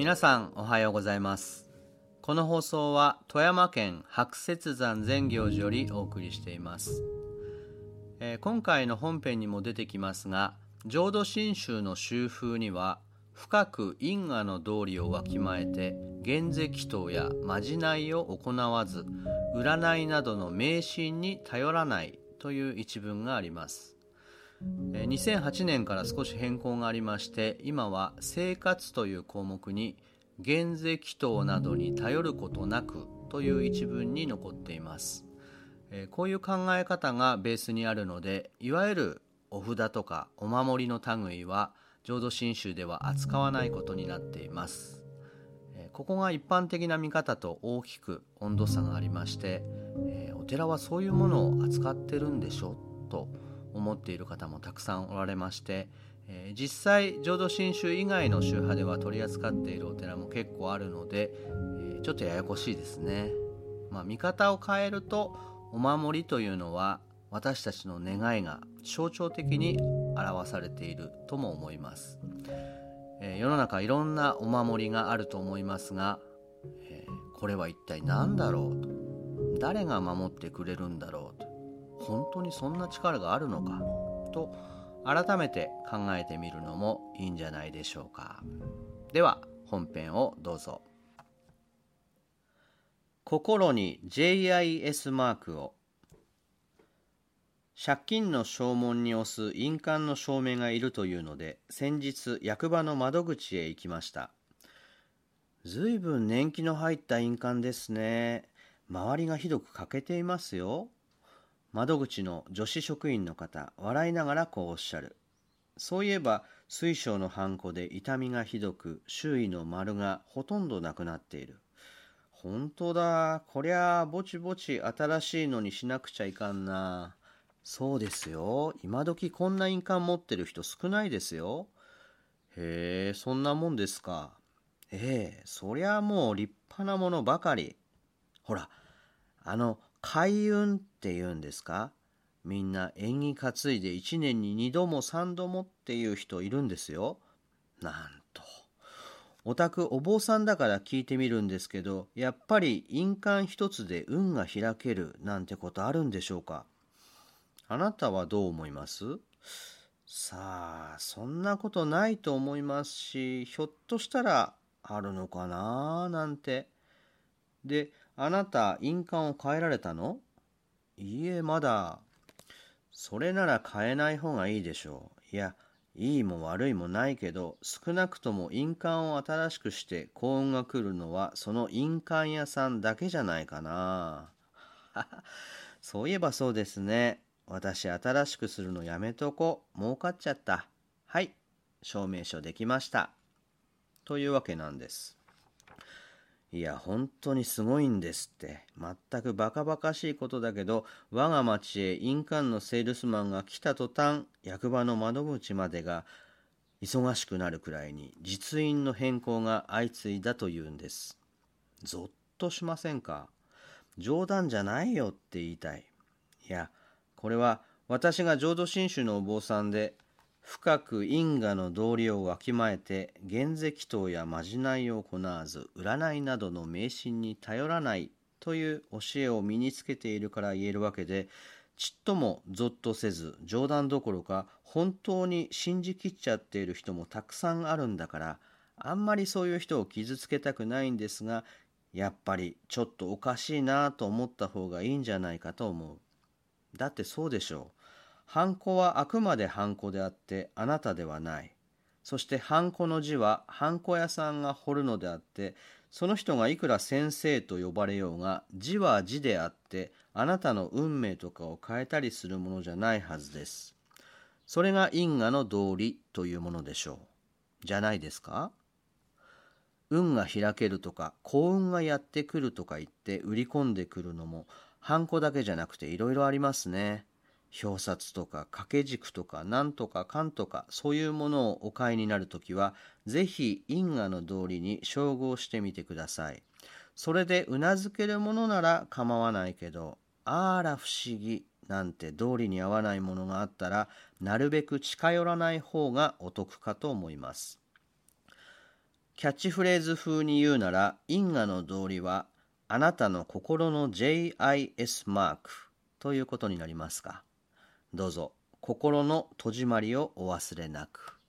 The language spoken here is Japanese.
皆さんおはようございます。この放送は富山県白雪山善行寺よりお送りしています、えー、今回の本編にも出てきますが浄土真宗の修風には深く因果の道理をわきまえて現世祈祷やまじないを行わず占いなどの迷信に頼らないという一文があります。2008年から少し変更がありまして今は生活という項目に現世祈祷などに頼ることなくという一文に残っています。こういう考え方がベースにあるのでいわゆるお札とかお守りの類は浄土真宗では扱わないことになっています。ここが一般的な見方と大きく温度差がありましてお寺はそういうものを扱ってるんでしょと思っている方もたくさんおられまして、えー、実際浄土真宗以外の宗派では取り扱っているお寺も結構あるので、えー、ちょっとややこしいですね。まあ、見方を変えるとお守りというのは私たちの願いが象徴的に表されているとも思います、えー、世の中いろんなお守りがあると思いますが、えー、これは一体何だろうと。誰が守ってくれるんだろうと。本当にそんな力があるのかと改めて考えてみるのもいいんじゃないでしょうか。では本編をどうぞ。心に JIS マークを。借金の証文に押す印鑑の証明がいるというので先日役場の窓口へ行きました。ずいぶん年季の入った印鑑ですね。周りがひどく欠けていますよ。窓口の女子職員の方笑いながらこうおっしゃる。そういえば水晶のハンコで痛みがひどく周囲の丸がほとんどなくなっている。本当だこりゃぼちぼち新しいのにしなくちゃいかんな。そうですよ。今時こんな印鑑持ってる人少ないですよ。へえそんなもんですか。ええそりゃもう立派なものばかり。ほらあの開運って言うんですか？みんな縁起担いで1年に2度も3度もっていう人いるんですよ。なんと。お宅お坊さんだから聞いてみるんですけど、やっぱり印鑑一つで運が開けるなんてことあるんでしょうか？あなたはどう思います？さあ、そんなことないと思いますし、ひょっとしたらあるのかななんて。で、あなた印鑑を変えられたの？いいえ、まだ。それなら変えない方がいいでしょう。いや、いいも悪いもないけど、少なくとも印鑑を新しくして幸運が来るのはその印鑑屋さんだけじゃないかな。そういえばそうですね。私新しくするのやめとこ。儲かっちゃった。はい、証明書できました。というわけなんです。いや、本当にすごいんですって。全くバカバカしいことだけど、我が町へ印鑑のセールスマンが来た途端、役場の窓口までが忙しくなるくらいに実印の変更が相次いだというんです。ぞっとしませんか？冗談じゃないよって言いたい。いや、これは私が浄土真宗のお坊さんで深く因果の道理をわきまえて現世祈祷やまじないを行わず占いなどの迷信に頼らないという教えを身につけているから言えるわけでちっともぞっとせず冗談どころか本当に信じきっちゃっている人もたくさんあるんだからあんまりそういう人を傷つけたくないんですがやっぱりちょっとおかしいなと思った方がいいんじゃないかと思う。だってそうでしょう。ハンコはあくまでハンコであってあなたではない。そしてハンコの字はハンコ屋さんが彫るのであってその人がいくら先生と呼ばれようが字は字であってあなたの運命とかを変えたりするものじゃないはずです。それが因果の道理というものでしょう。じゃないですか？運が開けるとか幸運がやってくるとか言って売り込んでくるのもハンコだけじゃなくていろいろありますね。表札とか掛け軸とかなんとかかんとかそういうものをお買いになるときはぜひ因果の道理に照合してみてください。それでうなずけるものなら構わないけどあら不思議なんて道理に合わないものがあったらなるべく近寄らない方がお得かと思います。キャッチフレーズ風に言うなら因果の道理はあなたの心の JIS マークということになりますか？どうぞ心の戸締まりをお忘れなく。